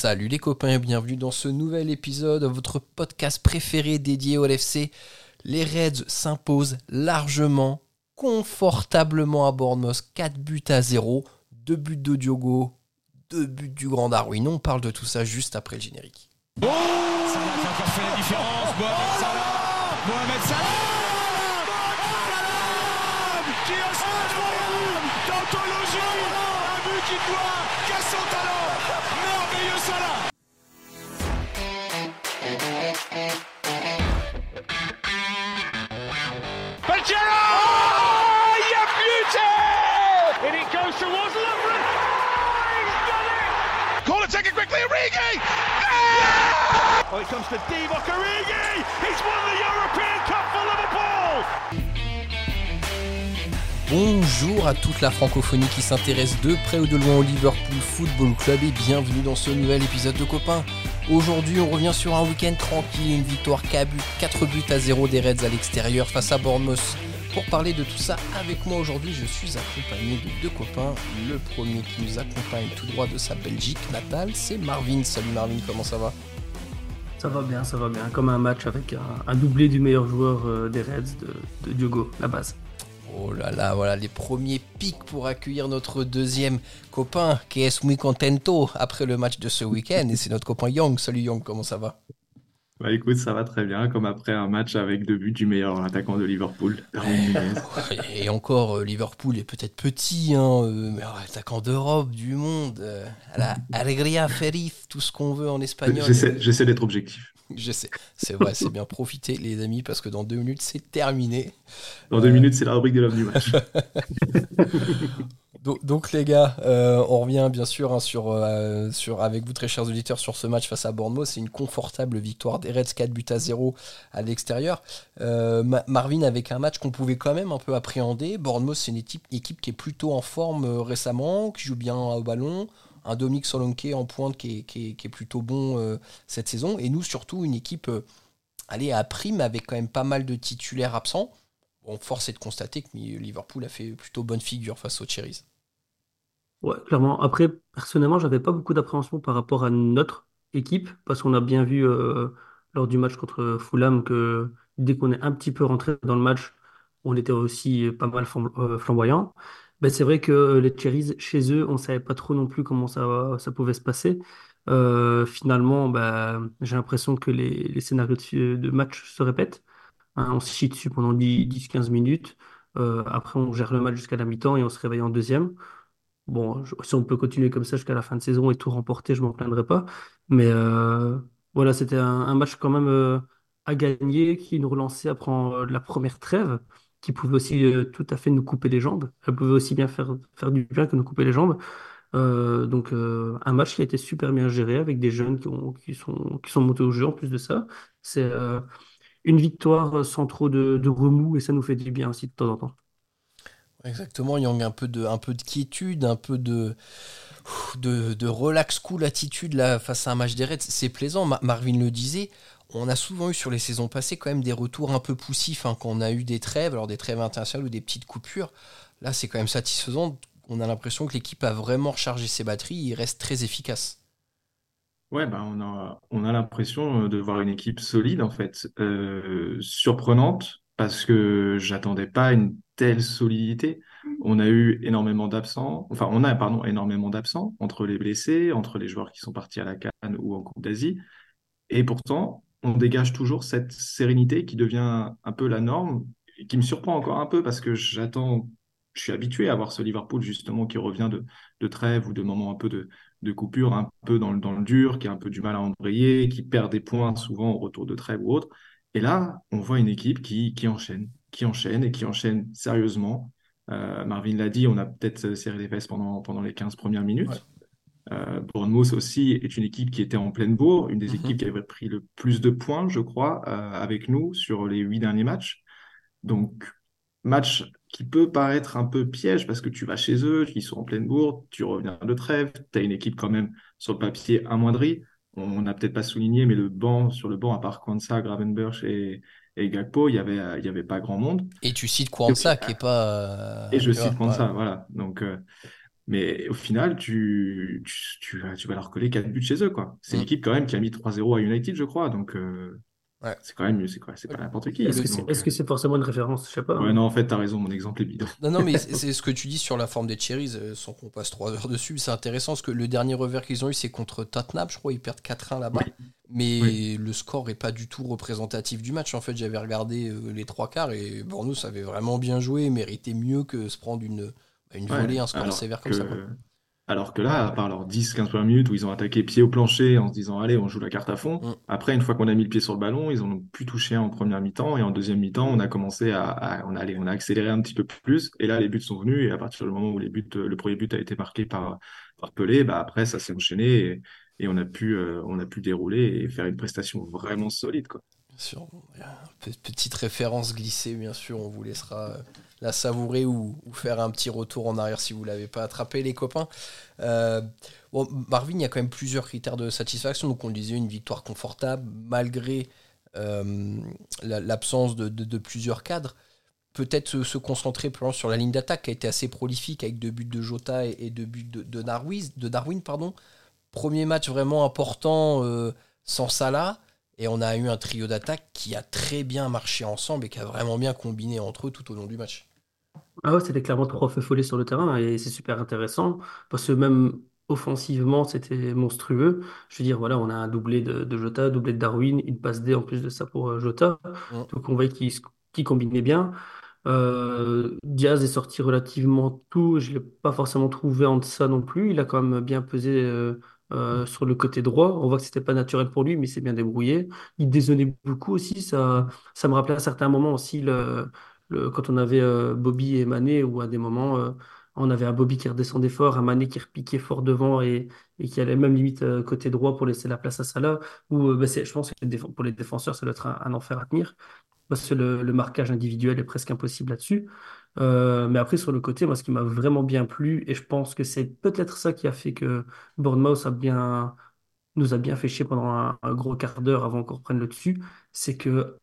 Salut les copains et bienvenue dans ce nouvel épisode de votre podcast préféré dédié au LFC. Les Reds s'imposent largement, confortablement à Bournemouth, 4 buts à 0, 2 buts de Diogo, 2 buts du Grand Darwin. On parle de tout ça juste après le générique. Qui doit qu'à son talent Salah Pajero Oh a buté And it goes towards Lovren. Oh He's done it! Call it, take it quickly, Origi! Oh, it comes to Divock Origi. He's won the European Cup for Liverpool Bonjour à toute la francophonie qui s'intéresse de près ou de loin au Liverpool Football Club et bienvenue dans ce nouvel épisode de Copains. Aujourd'hui, on revient sur un week-end tranquille, une victoire 4 buts à 0 des Reds à l'extérieur face à Bournemouth. Pour parler de tout ça, avec moi aujourd'hui, je suis accompagné de deux copains. Le premier qui nous accompagne tout droit de sa Belgique natale, c'est Marvin. Salut Marvin, comment ça va? Ça va bien, ça va bien. Comme un match avec un, doublé du meilleur joueur euh, des Reds, de, de Diogo, la base. Oh là là, voilà les premiers pics pour accueillir notre deuxième copain qui est muy contento après le match de ce week-end. Et c'est notre copain Young. Salut Young, comment ça va? Bah écoute, ça va très bien, comme après un match avec deux buts du meilleur attaquant de Liverpool. Et encore, euh, Liverpool est peut-être petit, hein, euh, attaquant d'Europe, du monde, euh, à la alegria feliz, tout ce qu'on veut en espagnol. J'essaie d'être objectif. Je sais, c'est vrai, c'est bien profiter les amis parce que dans deux minutes c'est terminé. Dans deux minutes, c'est la rubrique de l'homme du match. Donc, donc, les gars, euh, on revient bien sûr hein, sur, euh, sur, avec vous très chers auditeurs sur ce match face à Bournemouth. C'est une confortable victoire des Reds 4 buts à 0 à l'extérieur. Euh, Ma- Marvin avec un match qu'on pouvait quand même un peu appréhender. Bournemouth c'est une équipe, équipe qui est plutôt en forme euh, récemment, qui joue bien au ballon. Un Dominique Solanke en pointe qui est, plutôt bon euh, cette saison. Et nous surtout une équipe euh, allez, à prime avec quand même pas mal de titulaires absents. Bon, force est de constater que Liverpool a fait plutôt bonne figure face aux Cherries. Ouais, clairement. Après, personnellement, j'avais pas beaucoup d'appréhension par rapport à notre équipe, parce qu'on a bien vu euh, lors du match contre Fulham que dès qu'on est un petit peu rentré dans le match, on était aussi pas mal flamb- flamboyant. Ben, c'est vrai que les Cherries, chez eux, on savait pas trop non plus comment ça, ça pouvait se passer. Euh, finalement, ben, j'ai l'impression que les, les scénarios de, match se répètent. Hein, on se chie dessus pendant 10-15 minutes. Euh, après, on gère le match jusqu'à la mi-temps et on se réveille en deuxième. Bon, si on peut continuer comme ça jusqu'à la fin de saison et tout remporter, je m'en plaindrai pas. Mais euh, voilà, c'était un, match quand même euh, à gagner qui nous relançait après euh, la première trêve, qui pouvait aussi euh, tout à fait nous couper les jambes. Elle pouvait aussi bien faire, faire du bien que nous couper les jambes. Euh, donc euh, un match qui a été super bien géré avec des jeunes qui, ont- qui sont, qui sont montés au jeu en plus de ça. C'est une victoire sans trop de, remous et ça nous fait du bien aussi de temps en temps. Exactement, Yang, un peu de, un peu de quiétude, un peu de, de, relax cool attitude là, face à un match des Reds. C'est plaisant, Ma- Marvin le disait. On a souvent eu sur les saisons passées quand même des retours un peu poussifs hein, quand on a eu des trêves, alors des trêves internationales ou des petites coupures. Là, c'est quand même satisfaisant. On a l'impression que l'équipe a vraiment rechargé ses batteries. Il reste très efficace. Ouais, bah on a, on a l'impression de voir une équipe solide en fait, Euh, surprenante parce que j'attendais pas une telle solidité. On a eu énormément d'absents, enfin on a énormément d'absents entre les blessés, entre les joueurs qui sont partis à la CAN ou en Coupe d'Asie, et pourtant on dégage toujours cette sérénité qui devient un peu la norme, et qui me surprend encore un peu parce que j'attends, je suis habitué à voir ce Liverpool justement qui revient de, de trêve ou de moments un peu de de coupure un peu dans le, dans le dur, qui a un peu du mal à embrayer, qui perd des points souvent au retour de trêve ou autre. Et là, on voit une équipe qui, qui enchaîne, qui enchaîne et qui enchaîne sérieusement. Euh, Marvin l'a dit, on a peut-être serré les fesses pendant, pendant les 15 premières minutes. Euh, Bournemouth aussi est une équipe qui était en pleine bourre, une des Mhm. équipes qui avait pris le plus de points, je crois, euh, avec nous sur les huit derniers matchs. Donc, match qui peut paraître un peu piège parce que tu vas chez eux, ils sont en pleine bourre, tu reviens de trêve, tu as une équipe quand même sur le papier amoindrie. On n'a peut-être pas souligné, mais le banc, sur le banc, à part Kwanzaa, Gravenberch et, et Gakpo, il y avait, y avait pas grand monde. Et tu cites Kwanzaa qui est pas. euh, Et je cite Kwanzaa, ouais. voilà. Donc, euh, Mais au final, tu, tu, tu vas, tu vas leur coller 4 buts chez eux, quoi. C'est Mm. l'équipe quand même qui a mis 3-0 à United, je crois. Donc, euh, Ouais. c'est quand même, c'est quoi, c'est pas n'importe qui. Est-ce que c'est est-ce que c'est forcément une référence? Je sais pas. euh, Ouais, hein. non, en fait, t'as raison, mon exemple est bidon. Non, non, mais c'est c'est ce que tu dis sur la forme des Cherries, euh, sans qu'on passe 3 heures dessus. C'est intéressant parce que le dernier revers qu'ils ont eu, c'est contre Tottenham. Je crois ils perdent 4-1 là-bas. Oui. Mais Oui. le score est pas du tout représentatif du match. En fait, j'avais regardé euh, les trois quarts et Bournemouth avait vraiment bien joué, méritait mieux que se prendre une, une volée, un score alors sévère comme que, ça. quoi. alors que là, à part leurs 10-15 premières minutes où ils ont attaqué pied au plancher en se disant, allez, on joue la carte à fond. Mm. Après, une fois qu'on a mis le pied sur le ballon, ils en ont pu toucher en première mi-temps. Et en deuxième mi-temps, on a commencé à, à- on a, allez, on a accéléré un petit peu plus. Et là, les buts sont venus. Et à partir du moment où les buts, le premier but a été marqué par, par Pelé, bah après, ça s'est enchaîné. Et, et on a pu, euh, on a pu dérouler et faire une prestation vraiment solide, quoi. Bien sûr. Pe- Petite référence glissée, bien sûr. On vous laissera euh, la savourer ou, faire un petit retour en arrière si vous l'avez pas attrapé, les copains. Euh, bon, Marvin, il y a quand même plusieurs critères de satisfaction. Donc, on disait, une victoire confortable, malgré euh, la- l'absence de, plusieurs cadres. Peut-être se, concentrer plus sur la ligne d'attaque qui a été assez prolifique avec deux buts de Jota et, deux buts de, de Darwin, de Darwin. Pardon. Premier match vraiment important euh, sans Salah. Et on a eu un trio d'attaque qui a très bien marché ensemble et qui a vraiment bien combiné entre eux tout au long du match. Ah ouais, c'était clairement trois feux follets sur le terrain et c'est super intéressant parce que même offensivement, c'était monstrueux. Je veux dire, voilà, on a un doublé de, de Jota, doublé de Darwin, une passe D en plus de ça pour euh, Jota. Mm. Donc on voyait qu'il se- qu'il combinait bien. Euh, Diaz est sorti relativement tôt, je ne l'ai pas forcément trouvé en deçà non plus. Il a quand même bien pesé euh, euh, sur le côté droit. On voit que c'était pas naturel pour lui, mais il s'est bien débrouillé. Il dézonnait beaucoup aussi. Ça, ça me rappelait à certains moments aussi le, quand on avait euh, Bobby et Mané, où à des moments euh, on avait un Bobby qui redescendait fort, un Mané qui repiquait fort devant et, qui allait même limite euh, côté droit pour laisser la place à Salah. Ou bah, je pense que pour les défenseurs, ça doit être un, enfer à tenir parce que le, marquage individuel est presque impossible là-dessus. Mais après, sur le côté, moi, ce qui m'a vraiment bien plu, et je pense que c'est peut-être ça qui a fait que Bournemouth a bien, nous a bien fait chier pendant un, un gros quart d'heure avant qu'on reprenne le dessus, c'est que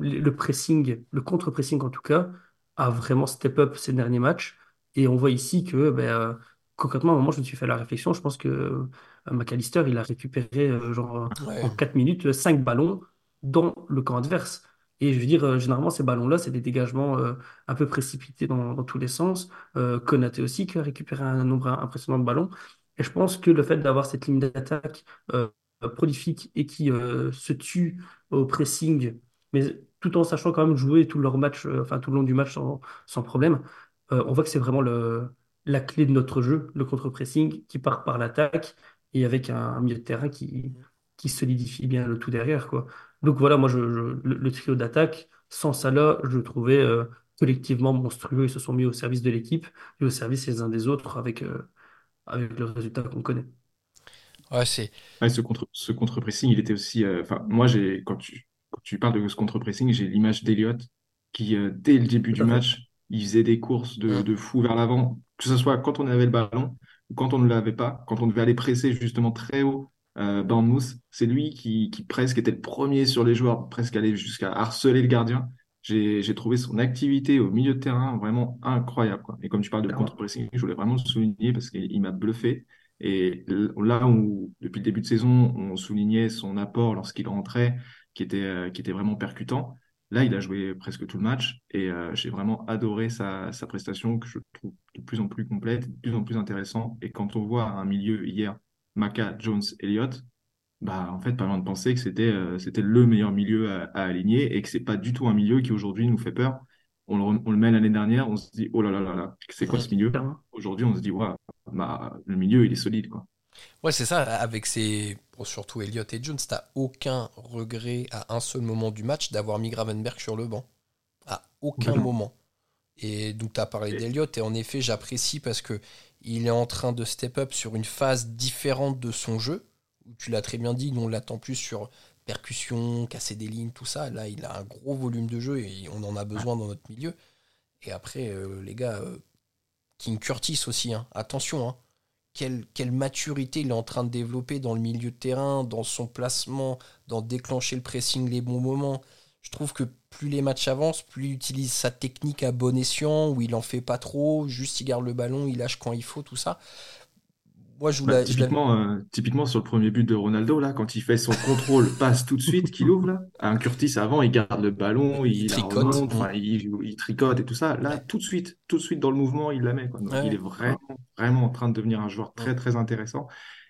le pressing, le contre-pressing en tout cas, a vraiment step up ces derniers matchs. Et on voit ici que, ben, euh, concrètement, à un moment, je me suis fait la réflexion, je pense que euh, McAllister, il a récupéré euh, genre, Ouais. en 4 minutes 5 ballons dans le camp adverse. Et je veux dire, euh, généralement, ces ballons-là, c'est des dégagements euh, un peu précipités dans, dans tous les sens. Euh, Konaté aussi, qui a récupéré un nombre impressionnant de ballons. Et je pense que le fait d'avoir cette ligne d'attaque prolifique et qui se tue au pressing, mais tout en sachant quand même jouer tout leur match, euh, enfin tout le long du match sans, sans problème, euh, on voit que c'est vraiment le, la clé de notre jeu, le contre-pressing qui part par l'attaque et avec un, un milieu de terrain qui, qui solidifie bien le tout derrière, quoi. Donc voilà, moi, je, je- le, le trio d'attaque, sans Salah, je le trouvais euh, collectivement monstrueux. Ils se sont mis au service de l'équipe et au service les uns des autres avec, euh, avec le résultat qu'on connaît. Ouais, c'est. Ouais, ce contre, ce contre-pressing, il était aussi. euh, Enfin, moi, j'ai quand tu, tu parles de ce contre-pressing, j'ai l'image d'Eliott qui, euh, dès le début du match, il faisait des courses de, Mm. de fou vers l'avant, que ce soit quand on avait le ballon ou quand on ne l'avait pas, quand on devait aller presser justement très haut. Euh, Bournemouth, c'est lui qui, qui presque était le premier sur les joueurs, presque allé jusqu'à harceler le gardien. J'ai, trouvé son activité au milieu de terrain vraiment incroyable, quoi. Et comme tu parles de contre-pressing, je voulais vraiment le souligner parce qu'il il m'a bluffé. Et là où, depuis le début de saison, on soulignait son apport lorsqu'il rentrait, qui était, euh, qui était vraiment percutant, là, il a joué presque tout le match et euh, j'ai vraiment adoré sa, sa prestation que je trouve de plus en plus complète, de plus en plus intéressant. Et quand on voit un milieu hier, Maka, Jones, Elliott, bah, en fait, pas loin de penser que c'était euh, c'était le meilleur milieu à, à aligner et que c'est pas du tout un milieu qui aujourd'hui nous fait peur. On le, on le met l'année dernière, on se dit, oh là là là là, c'est quoi ce milieu? Aujourd'hui, on se dit, ouais, bah, le milieu, il est solide, quoi. Ouais, c'est ça. Avec ces. bon, surtout Elliott et Jones, t'as aucun regret à un seul moment du match d'avoir mis Gravenberg sur le banc. À aucun moment. Et donc, tu as parlé d'Elliott, et en effet, j'apprécie parce que il est en train de step up sur une phase différente de son jeu. Où tu l'as très bien dit, nous on l'attend plus sur percussion, casser des lignes, tout ça. Là, il a un gros volume de jeu et on en a besoin dans notre milieu. Et après, euh, les gars, euh, King Curtis aussi, hein. attention, hein. Quelle, quelle maturité il est en train de développer dans le milieu de terrain, dans son placement, dans déclencher le pressing les bons moments. je trouve que plus les matchs avancent, plus il utilise sa technique à bon escient, où il en fait pas trop, juste il garde le ballon, il lâche quand il faut, tout ça. Moi, je bah, typiquement, euh, typiquement, sur le premier but de Ronaldo, là, quand il fait son contrôle, passe tout de suite, qu'il ouvre, là. Un Curtis avant, il garde le ballon, il, tricote, il, tricote et tout ça. Là, tout de suite, tout de suite dans le mouvement, il la met. il est vraiment, vraiment en train de devenir un joueur très, très intéressant.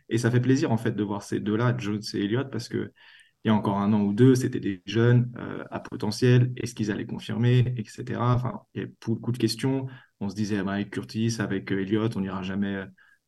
Et ça fait plaisir, en fait, de voir ces deux-là, Jones et Elliott, parce que il y a encore un an ou deux, c'était des jeunes euh, à potentiel. Est-ce qu'ils allaient confirmer, etc. Enfin, il y a beaucoup de questions. On se disait, bah, avec Curtis, avec Elliott, on n'ira jamais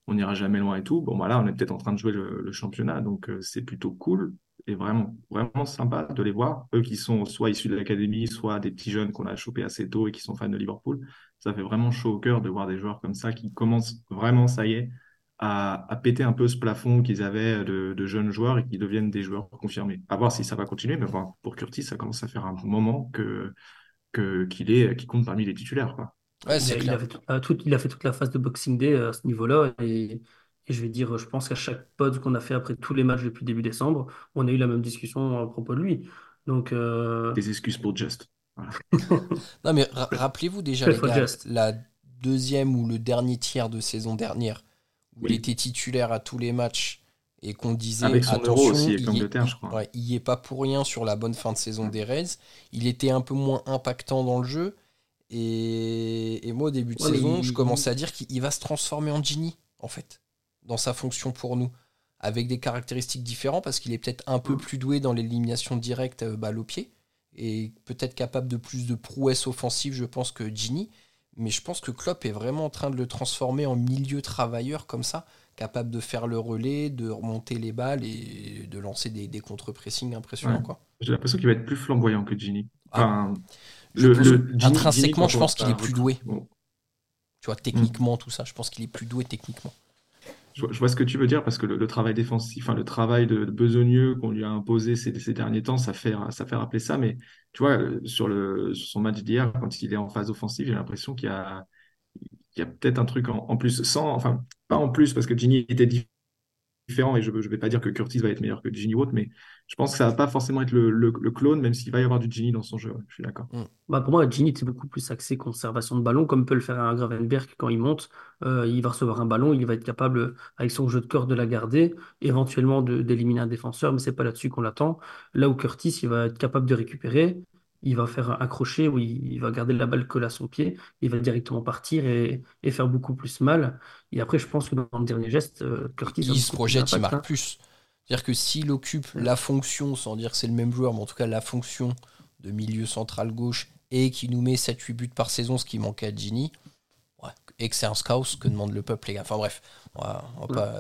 on n'ira jamais loin et tout. Bon, voilà, on est peut-être en train de jouer le, championnat, donc euh, c'est plutôt cool et vraiment, vraiment sympa de les voir. Eux qui sont soit issus de l'académie, soit des petits jeunes qu'on a chopés assez tôt et qui sont fans de Liverpool. Ça fait vraiment chaud au cœur de voir des joueurs comme ça qui commencent vraiment, ça y est, à, péter un peu ce plafond qu'ils avaient de, jeunes joueurs et qui deviennent des joueurs confirmés. À voir si ça va continuer, mais pour Curtis, ça commence à faire un moment que qu'il est, qui compte parmi les titulaires. Quoi il, a, fait toute, il a fait toute la phase de Boxing Day à ce niveau-là. Et, je vais dire, je pense qu'à chaque pod qu'on a fait après tous les matchs depuis début décembre, on a eu la même discussion à propos de lui. Donc, euh, Des excuses pour Just. non, mais rappelez-vous déjà, les gars, la deuxième ou le dernier tiers de saison dernière, où il était titulaire à tous les matchs et qu'on disait Avec son attention, aussi avec il, je crois. il y est pas pour rien sur la bonne fin de saison des Reds. Il était un peu moins impactant dans le jeu. Et, moi, au début de saison, je commençais à dire qu'il va se transformer en Genie, en fait, dans sa fonction pour nous, avec des caractéristiques différentes, parce qu'il est peut-être un peu mm. plus doué dans l'élimination directe euh, balle au pied, et peut-être capable de plus de prouesses offensives, je pense, que Genie. Mais je pense que Klopp est vraiment en train de le transformer en milieu travailleur comme ça, capable de faire le relais, de remonter les balles et de lancer des, des contre-pressing impressionnants. J'ai l'impression qu'il va être plus flamboyant que Genie. Ah. Le, intrinsèquement, je pense qu'il est plus doué. Tu vois, techniquement, tout ça, je pense qu'il est plus doué techniquement. Je vois, ce que tu veux dire parce que le, travail défensif, enfin le travail de, besogneux qu'on lui a imposé ces, ces, derniers temps, ça fait, ça fait rappeler ça. Mais tu vois, sur, le, sur son match d'hier, quand il est en phase offensive, j'ai l'impression qu'il y a, il y a peut-être un truc en, plus, sans, enfin pas en plus parce que Ginny était différent et je ne vais pas dire que Curtis va être meilleur que Ginny Watt, mais je pense que ça va pas forcément être le, clone, même s'il va y avoir du Genie dans son jeu. Je suis d'accord. Mm. Bah pour moi, Genie, c'est beaucoup plus axé conservation de ballon, comme peut le faire un Gravenberg quand il monte. Euh, il va recevoir un ballon, il va être capable, avec son jeu de corps, de la garder, éventuellement d'éliminer un défenseur, mais c'est pas là-dessus qu'on l'attend. Là où Curtis, il va être capable de récupérer, il va faire un crochet où il, va garder la balle collée à son pied, il va directement partir et, faire beaucoup plus mal. Et après, je pense que dans le dernier geste, euh, Curtis. Il se projette, il marque hein. C'est-à-dire que s'il occupe la fonction, sans dire que c'est le même joueur, mais en tout cas la fonction de milieu central gauche et qui nous met 7-8 buts par saison, ce qui manquait à Gini, et que c'est un scout, que demande le peuple, les gars. Enfin bref, on va, va pas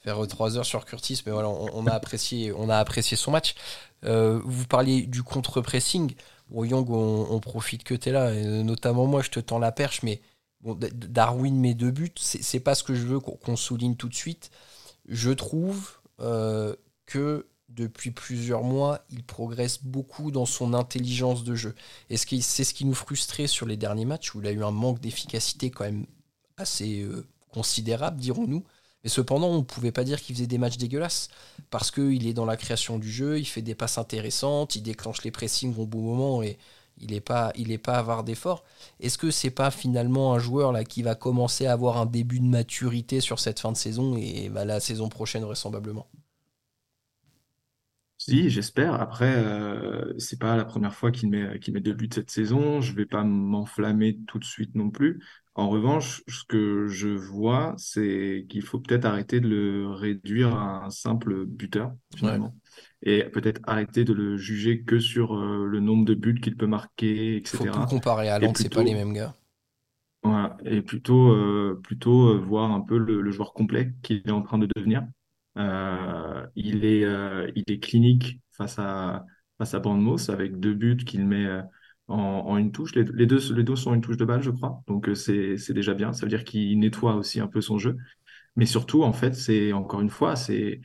faire 3 heures sur Curtis, mais voilà, on, a, apprécié, on a apprécié son match. Euh, vous parliez du contre-pressing. Bon, Young, on, profite que tu es là, et notamment moi, je te tends la perche, mais bon, Darwin met deux buts, c'est pas ce que je veux qu'on souligne tout de suite. Je trouve euh, que depuis plusieurs mois, il progresse beaucoup dans son intelligence de jeu. Et c'est ce qui nous frustrait sur les derniers matchs, où il a eu un manque d'efficacité quand même assez euh, considérable, dirons-nous. Mais cependant, on ne pouvait pas dire qu'il faisait des matchs dégueulasses, parce qu'il est dans la création du jeu, il fait des passes intéressantes, il déclenche les pressings au bon moment, et il n'est pas, il est pas avoir d'effort. Est-ce que c'est pas finalement un joueur là qui va commencer à avoir un début de maturité sur cette fin de saison et bah, la saison prochaine vraisemblablement? Si, j'espère. Après, euh, c'est pas la première fois qu'il met, qu'il met deux buts cette saison. Je vais pas m'enflammer tout de suite non plus. En revanche, ce que je vois, c'est qu'il faut peut-être arrêter de le réduire à un simple buteur, finalement et peut-être arrêter de le juger que sur euh, le nombre de buts qu'il peut marquer, etc. Faut plus comparer à Lens, c'est pas les mêmes gars. Voilà, et plutôt, euh, plutôt euh, voir un peu le, joueur complet qu'il est en train de devenir. il est, il est clinique face à, face à Bournemouth avec deux buts qu'il met en, une touche. Les, deux, les deux sont une touche de balle, je crois. Donc c'est, c'est déjà bien. Ça veut dire qu'il nettoie aussi un peu son jeu. Mais surtout, en fait, c'est encore une fois, c'est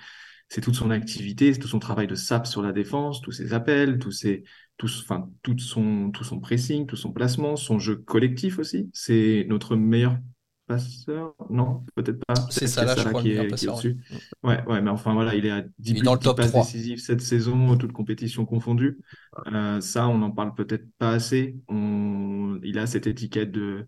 c'est toute son activité, c'est tout son travail de sap sur la défense, tous ses appels, tous ses, enfin, tout son, tout son pressing, tout son placement, son jeu collectif aussi. C'est notre meilleur passeur? Non, peut-être pas. C'est Peut-être qu'il y a Salah, je Salah crois, le qui est, qui est passeur. ouais. au-dessus. Ouais, ouais, mais enfin voilà, il est à 10 Il est buts, dans le 10 top passes 3. décisives cette saison, toutes compétitions confondues. Euh, ça, on n'en parle peut-être pas assez. On... Il a cette étiquette de,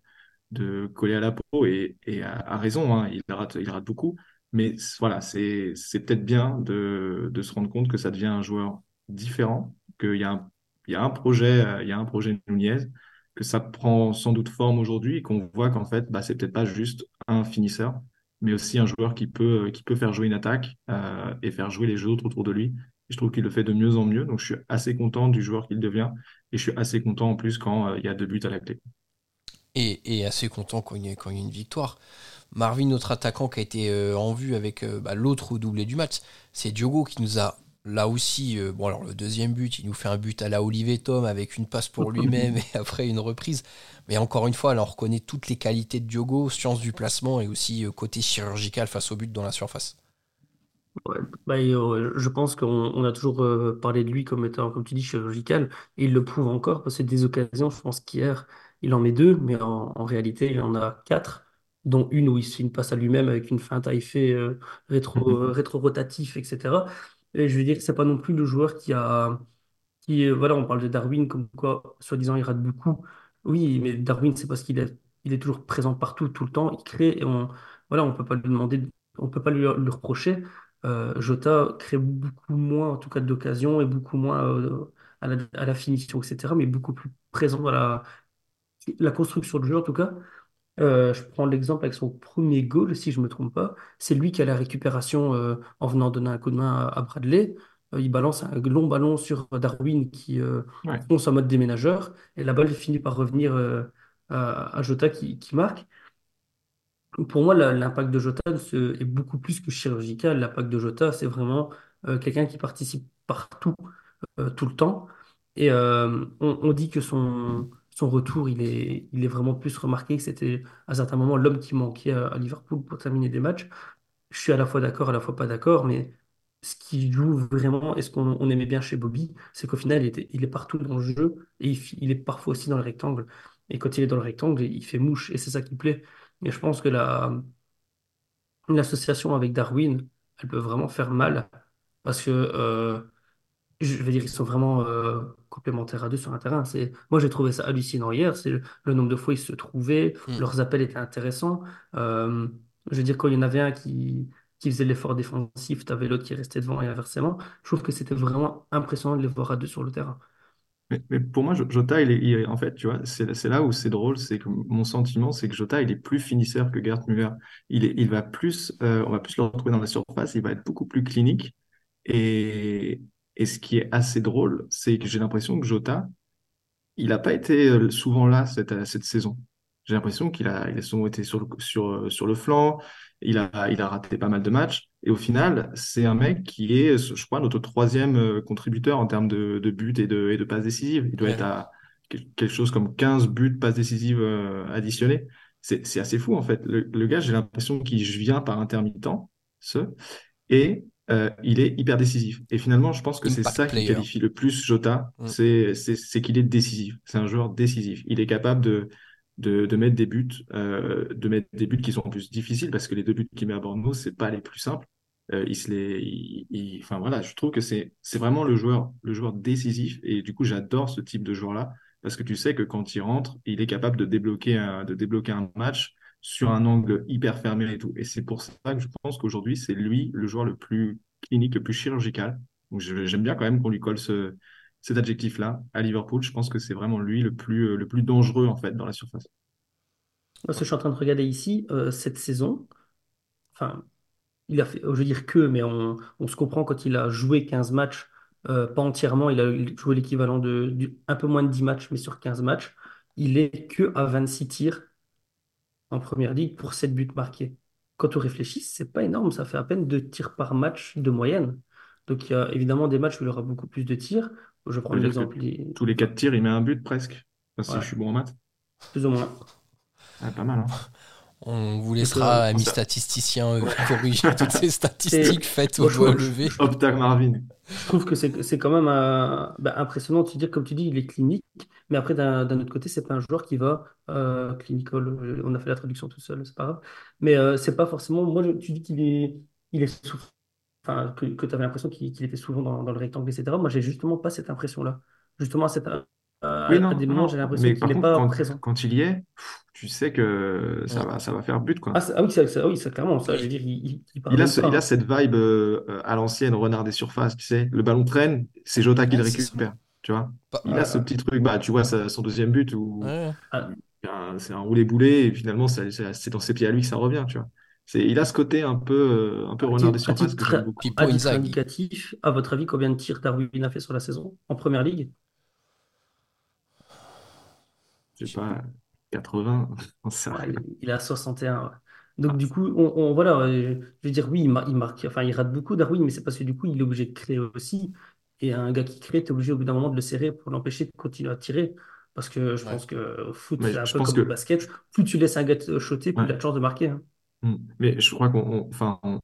de coller à la peau et, et a, a raison, hein, il rate, il rate beaucoup. Mais voilà, c'est, peut-être bien de, de se rendre compte que ça devient un joueur différent, qu'il y a un, y a un projet, euh, il y a un projet Nunez, que ça prend sans doute forme aujourd'hui et qu'on voit qu'en fait, bah, c'est peut-être pas juste un finisseur, mais aussi un joueur qui peut, qui peut faire jouer une attaque euh, et faire jouer les autres autour de lui. Je trouve qu'il le fait de mieux en mieux, donc je suis assez content du joueur qu'il devient et je suis assez content en plus quand euh, il y a deux buts à la clé. Et, et assez content quand il y y a une victoire. Marvin, notre attaquant qui a été euh, en vue avec euh, bah, l'autre doublé du match, c'est Diogo qui nous a là aussi. euh, bon, alors le deuxième but, il nous fait un but à la Olivier Tom avec une passe pour lui-même et après une reprise. Mais encore une fois, là, on reconnaît toutes les qualités de Diogo, science du placement et aussi euh, côté chirurgical face au but dans la surface. Ouais, bah, euh, je pense qu'on on a toujours parlé de lui comme étant, comme tu dis, chirurgical, et il le prouve encore, parce que des occasions, je pense qu'hier, il en met deux, mais en, en réalité, il en a quatre, dont une où il se fait une passe à lui-même avec une feinte à effet euh, rétro, euh, rétro-rotatif, etc. Et je veux dire, c'est pas non plus le joueur qui a, qui, euh, voilà, on parle de Darwin comme quoi, soi-disant, il rate beaucoup. Oui, mais Darwin, c'est parce qu'il est, il est toujours présent partout, tout le temps. Il crée et on, voilà, on peut pas lui demander, on peut pas lui, lui reprocher. Euh, Jota crée beaucoup moins, en tout cas, d'occasions et beaucoup moins euh, à la, à la finition, etc. Mais beaucoup plus présent dans la, la construction de jeu, en tout cas. Euh, je prends l'exemple avec son premier goal, si je ne me trompe pas. C'est lui qui a la récupération euh, en venant donner un coup de main à, à Bradley. Euh, il balance un long ballon sur Darwin qui Ouais. fonce en mode déménageur. Et la balle finit par revenir à, à Jota qui, qui marque. Pour moi, l'impact de Jota est beaucoup plus que chirurgical. L'impact de Jota, c'est vraiment quelqu'un qui participe partout tout le temps. Et on, on dit que son, son retour, il est, vraiment plus remarqué, que c'était à certains moments l'homme qui manquait à, Liverpool pour terminer des matchs. Je suis à la fois d'accord, à la fois pas d'accord, mais ce qui joue vraiment et ce qu'on on aimait bien chez Bobby, c'est qu'au final, il est partout dans le jeu et il, est parfois aussi dans le rectangle. Et quand il est dans le rectangle, il fait mouche et c'est ça qui plaît. Et je pense que la, l'association avec Darwin, elle peut vraiment faire mal parce que euh, je veux dire, ils sont vraiment euh, complémentaires à deux sur un terrain. C'est, moi, j'ai trouvé ça hallucinant hier. C'est le, le nombre de fois ils se trouvaient, Mm. leurs appels étaient intéressants. Euh, je veux dire, quand il y en avait un qui, qui faisait l'effort défensif, tu avais l'autre qui restait devant et inversement. Je trouve que c'était vraiment impressionnant de les voir à deux sur le terrain. Mais, mais pour moi, Jo- Jota, il est, il est- en fait, tu vois, c'est c'est là où c'est drôle, c'est que mon sentiment, c'est que Jota, il est plus finisseur que Gerd Müller. Il est, il va plus, euh, on va plus le retrouver dans la surface, il va être beaucoup plus clinique. Et, et ce qui est assez drôle, c'est que j'ai l'impression que Jota, il n'a pas été euh, souvent là cette, euh, cette saison. J'ai l'impression qu'il a, il a souvent été sur le, sur, euh, sur le flanc, il a, il a raté pas mal de matchs. Et au final, c'est un mec qui est, je crois, notre troisième contributeur en termes de, de buts et de, et de passes décisives. Il doit Ouais. être à quel- quelque chose comme 15 buts, passes décisives additionnés. C'est, c'est assez fou, en fait. Le, le gars, j'ai l'impression qu'il vient par intermittent, ce, et euh, il est hyper décisif. Et finalement, je pense que c'est ça qui qualifie le plus Jota, Mm. c'est qu'il est décisif. C'est un joueur décisif. Il est capable de, de, de mettre des buts, euh, de mettre des buts qui sont en plus difficiles parce que les deux buts qu'il met à Bournemouth, c'est pas les plus simples. Euh, il se les, il- il- enfin voilà, je trouve que c'est vraiment le joueur, le joueur décisif. Et du coup, j'adore ce type de joueur-là parce que tu sais que quand il rentre, il est capable de débloquer un, de débloquer un match sur un angle hyper fermé et tout. Et c'est pour ça que je pense qu'aujourd'hui, c'est lui le joueur le plus clinique, le plus chirurgical. Donc j'aime bien quand même qu'on lui colle ce, cet adjectif-là à Liverpool. Je pense que c'est vraiment lui le plus, le plus dangereux en fait dans la surface. Parce que je suis en train de regarder ici, euh, cette saison, enfin, il a fait, je veux dire que, mais on, se comprend quand il a joué 15 matchs, euh, pas entièrement, il a joué l'équivalent de, un peu moins de 10 matchs, mais sur 15 matchs, il est que à 26 tirs en première ligue pour 7 buts marqués. Quand on réfléchit, c'est pas énorme, ça fait à peine 2 tirs par match de moyenne. Donc il y a évidemment des matchs où il aura beaucoup plus de tirs. Je prends l'exemple, tous les quatre tirs, il met un but presque. Enfin, si je suis bon en maths. plus ou moins. Ouais, pas mal, hein. On vous ça, laissera, amis ça- statisticiens, euh, corriger toutes ces statistiques faites au doigt levé. Opta Marvin. je trouve que c'est c'est quand même euh, bah, impressionnant de se dire, comme tu dis, il est clinique, mais après, d'un autre côté, c'est pas un joueur qui va euh, clinical, euh, on a fait la traduction tout seul, c'est pas grave, mais euh, c'est pas forcément, moi, je- tu dis qu'il est, il est enfin, que, que tu avais l'impression qu'il était souvent dans, dans le rectangle, etc. Moi, j'ai justement pas cette impression-là. Justement, à, cette- Oui, à non, des non, moments, j'ai non. l'impression Mais qu'il par n'est contre, pas quand, présent. quand il y est, pff, tu sais que ça va, ça va faire but, Ah, quoi. c'est- ah oui, ça, ça- oui, ça, clairement, ça, je veux dire, il, il, il Il a, ce- il a hein. cette vibe euh, à l'ancienne, renard des surfaces, tu sais. Le ballon traîne, c'est Jota qui Ouais, le récupère, tu vois. Il a ce Ah, petit truc, bah, tu vois, son deuxième but où ouais. ah, c'est un roulé-boulé et finalement, c'est dans ses pieds à lui que ça revient, tu vois. C'est, il a ce côté un peu, euh, un peu à renard des titre, à surfaces que j'aime titre- beaucoup. À titre indicatif, à votre avis, combien de tirs Darwin a fait sur la saison en première ligue? Je sais pas, 80, on sait Ouais, rien. il à 61. ouais. Donc Ah, du coup, on, on- voilà, euh, je veux dire, oui, il, mar- il marque, enfin, il rate beaucoup Darwin, mais c'est parce que du coup, il est obligé de créer aussi. Et un gars qui crée, tu es obligé au bout d'un moment de le serrer pour l'empêcher de continuer à tirer. Parce que je Ouais. pense que au foot, c'est un peu comme au que, basket. Plus tu laisses un gars te shotter, plus il a ouais. de chances de marquer. hein. Mm. Mais je crois qu'on, on- enfin, on,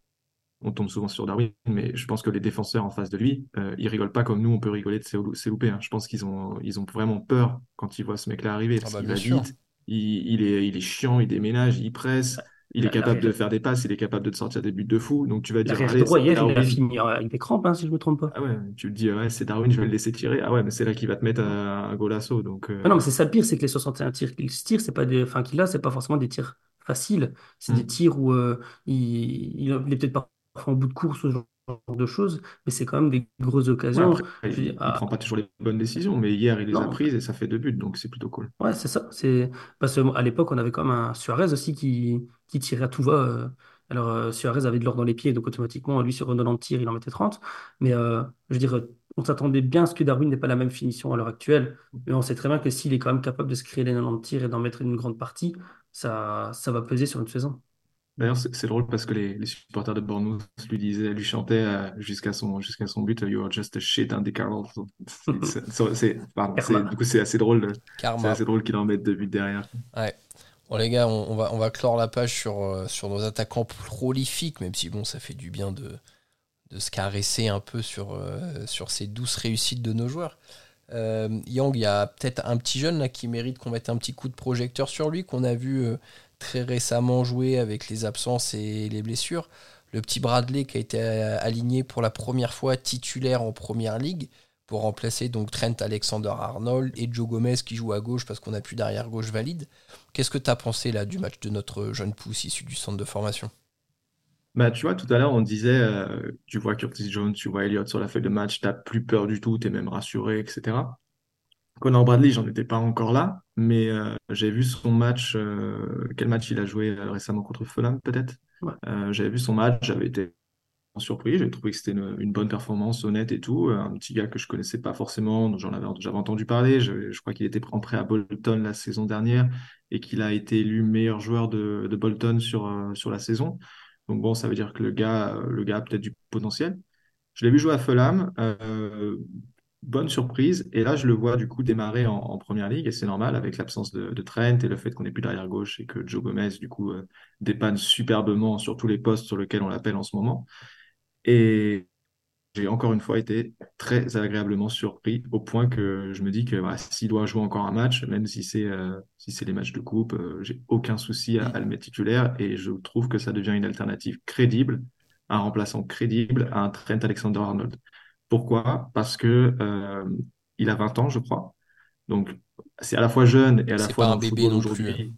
on tombe souvent sur Darwin, mais je pense que les défenseurs en face de lui, euh, ils rigolent pas comme nous, on peut rigoler de ses, loupés. hein. Je pense qu'ils ont, ils ont vraiment peur quand ils voient ce mec-là arriver, Ah parce bah qu'il bien va sûr. vite, il, il est, il est chiant, il déménage, il presse, il est Il, a- il capable de faire des passes, il est capable de te sortir des buts de fou. Donc tu vas il dire, arrière allez, droit c'est hier, il a Darwin. fini euh, avec des crampes, hein, si je ne me trompe pas. Ah ouais, tu te dis, ouais, c'est Darwin, je vais le laisser tirer. Ah ouais, mais c'est là qu'il va te mettre un, un golasso. Donc, Mais non, mais euh, c'est ça le pire, c'est que les 61 tirs qu'il tire, c'est pas des, enfin, qu'il a, c'est pas forcément des tirs faciles. C'est des mm. tirs où euh, il, il est peut-être pas en bout de course, ce genre de choses, mais c'est quand même des grosses Ouais, occasions. après, il, il ah, prend pas toujours les bonnes décisions, mais hier, il les a prises et ça fait deux buts, donc c'est plutôt cool. ouais, c'est ça. C'est parce qu'à l'époque, on avait quand même un Suarez aussi qui, qui tirait à tout va. euh. Alors, euh, Suarez avait de l'or dans les pieds, donc automatiquement, lui, sur 90 tirs, il en mettait 30. Mais euh, je veux dire, on s'attendait bien à ce que Darwin n'ait pas la même finition à l'heure actuelle. Mais on sait très bien que s'il est quand même capable de se créer les 90 tirs et d'en mettre une grande partie, ça, ça va peser sur une saison. D'ailleurs, c'est drôle parce que les, les supporters de Bournemouth lui disaient, lui chantaient euh, jusqu'à son, jusqu'à son but, You are just a shit, Andy Carroll. C'est, du coup, c'est assez drôle, c'est assez drôle qu'il en mette deux buts derrière. Ouais. Bon les gars, on, on va, on va clore la page sur, euh, sur nos attaquants prolifiques, même si bon, ça fait du bien de, de se caresser un peu sur, euh, sur ces douces réussites de nos joueurs. Euh, Yang, il y a peut-être un petit jeune là, qui mérite qu'on mette un petit coup de projecteur sur lui, qu'on a vu euh, très récemment jouer avec les absences et les blessures. Le petit Bradley qui a été euh, aligné pour la première fois titulaire en première ligue pour remplacer donc Trent Alexander-Arnold et Joe Gomez qui joue à gauche parce qu'on n'a plus d'arrière gauche valide. Qu'est-ce que tu as pensé là du match de notre jeune pouce issu du centre de formation? Bah, tu vois, tout à l'heure, on disait, euh, tu vois Curtis Jones, tu vois Elliott sur la feuille de match, t'as plus peur du tout, t'es même rassuré, etc. Connor Bradley, j'en étais pas encore là, mais euh, j'ai vu son match. euh, quel match il a joué euh, récemment contre Fulham, peut-être? Ouais. Euh, j'avais vu son match, j'avais été surpris, j'avais trouvé que c'était une, une bonne performance, honnête et tout. Un petit gars que je connaissais pas forcément, dont j'en avais, j'avais entendu parler. Je, je crois qu'il était en prêt à Bolton la saison dernière et qu'il a été élu meilleur joueur de, de Bolton sur, sur la saison. Donc bon, ça veut dire que le gars, le gars a peut-être du potentiel. Je l'ai vu jouer à Fulham, euh, bonne surprise. Et là, je le vois du coup démarrer en, première ligue, et c'est normal avec l'absence de, Trent et le fait qu'on n'ait plus d'arrière gauche et que Joe Gomez du coup euh, dépanne superbement sur tous les postes sur lesquels on l'appelle en ce moment. Et j'ai encore une fois été très agréablement surpris au point que je me dis que voilà, s'il doit jouer encore un match, même si c'est euh, si les matchs de coupe, euh, j'ai aucun souci à, à le mettre titulaire et je trouve que ça devient une alternative crédible, un remplaçant crédible à un Trent Alexander-Arnold. Pourquoi? Parce que euh, il a 20 ans, je crois. Donc c'est à la fois jeune et à la fois dans un le bébé football hein. aujourd'hui,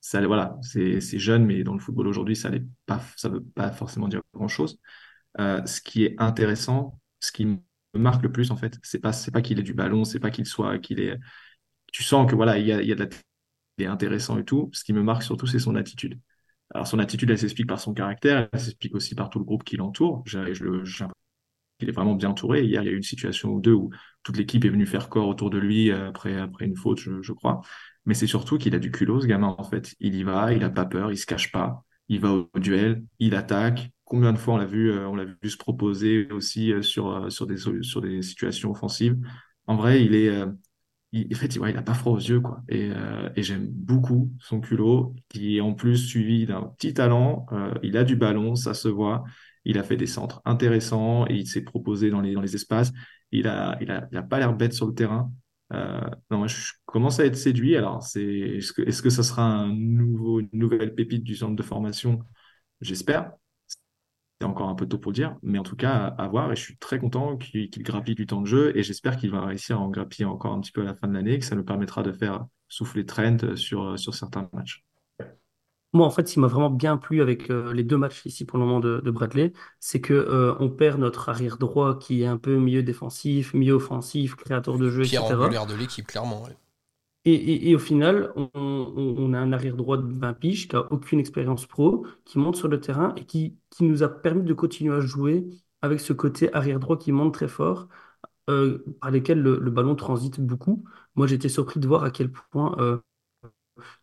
ça voilà, c'est jeune, mais dans le football aujourd'hui, ça ça veut pas forcément dire grand-chose. Euh, ce qui est intéressant, ce qui me marque le plus en fait, c'est pas pas qu'il ait du ballon, c'est pas qu'il soit qu'il est. Tu sens que voilà, il y a, il y a de la il est intéressant et tout. Ce qui me marque surtout, c'est son attitude. Alors son attitude, elle s'explique par son caractère, elle s'explique aussi par tout le groupe qui l'entoure. J'ai l'impression qu'il est vraiment bien entouré. Hier, il y a eu une situation ou deux où toute l'équipe est venue faire corps autour de lui euh, après après une faute, je, crois. Mais c'est surtout qu'il a du culot, ce gamin en fait. Il y va, il a pas peur, il se cache pas, il va au duel, il attaque. Combien de fois on l'a vu, euh, vu se proposer aussi euh, sur sur des sur des situations offensives. En vrai, il est en fait, ouais, il a pas froid aux yeux, quoi. Et, j'aime beaucoup son culot, qui est en plus suivi d'un petit talent. Il a du ballon, ça se voit. Il a fait des centres intéressants il s'est proposé dans les, espaces. Il a, il pas l'air bête sur le terrain. Euh, non, je commence à être séduit. Alors, est-ce que, que ça sera un nouveau, une nouvelle pépite du centre de formation? J'espère. C'est encore un peu tôt pour dire, mais en tout cas, à voir. Et je suis très content qu'il grappille du temps de jeu et j'espère qu'il va réussir à en grappiller encore un petit peu à la fin de l'année, que ça nous permettra de faire souffler Trent sur certains matchs. Moi, en fait, ce qui m'a vraiment bien plu avec euh, les deux matchs ici pour le moment de, de Bradley, c'est que euh, on perd notre arrière droit qui est un peu milieu défensif, milieu offensif, créateur de jeu, Pierre etc. angulaire de l'équipe, clairement. ouais. Et, et- et au final, on, on- on a un arrière droit de 20 piges qui a aucune expérience pro, qui monte sur le terrain et qui, qui nous a permis de continuer à jouer avec ce côté arrière droit qui monte très fort, euh, par lesquels le, le ballon transite beaucoup. Moi, j'étais surpris de voir à quel point euh,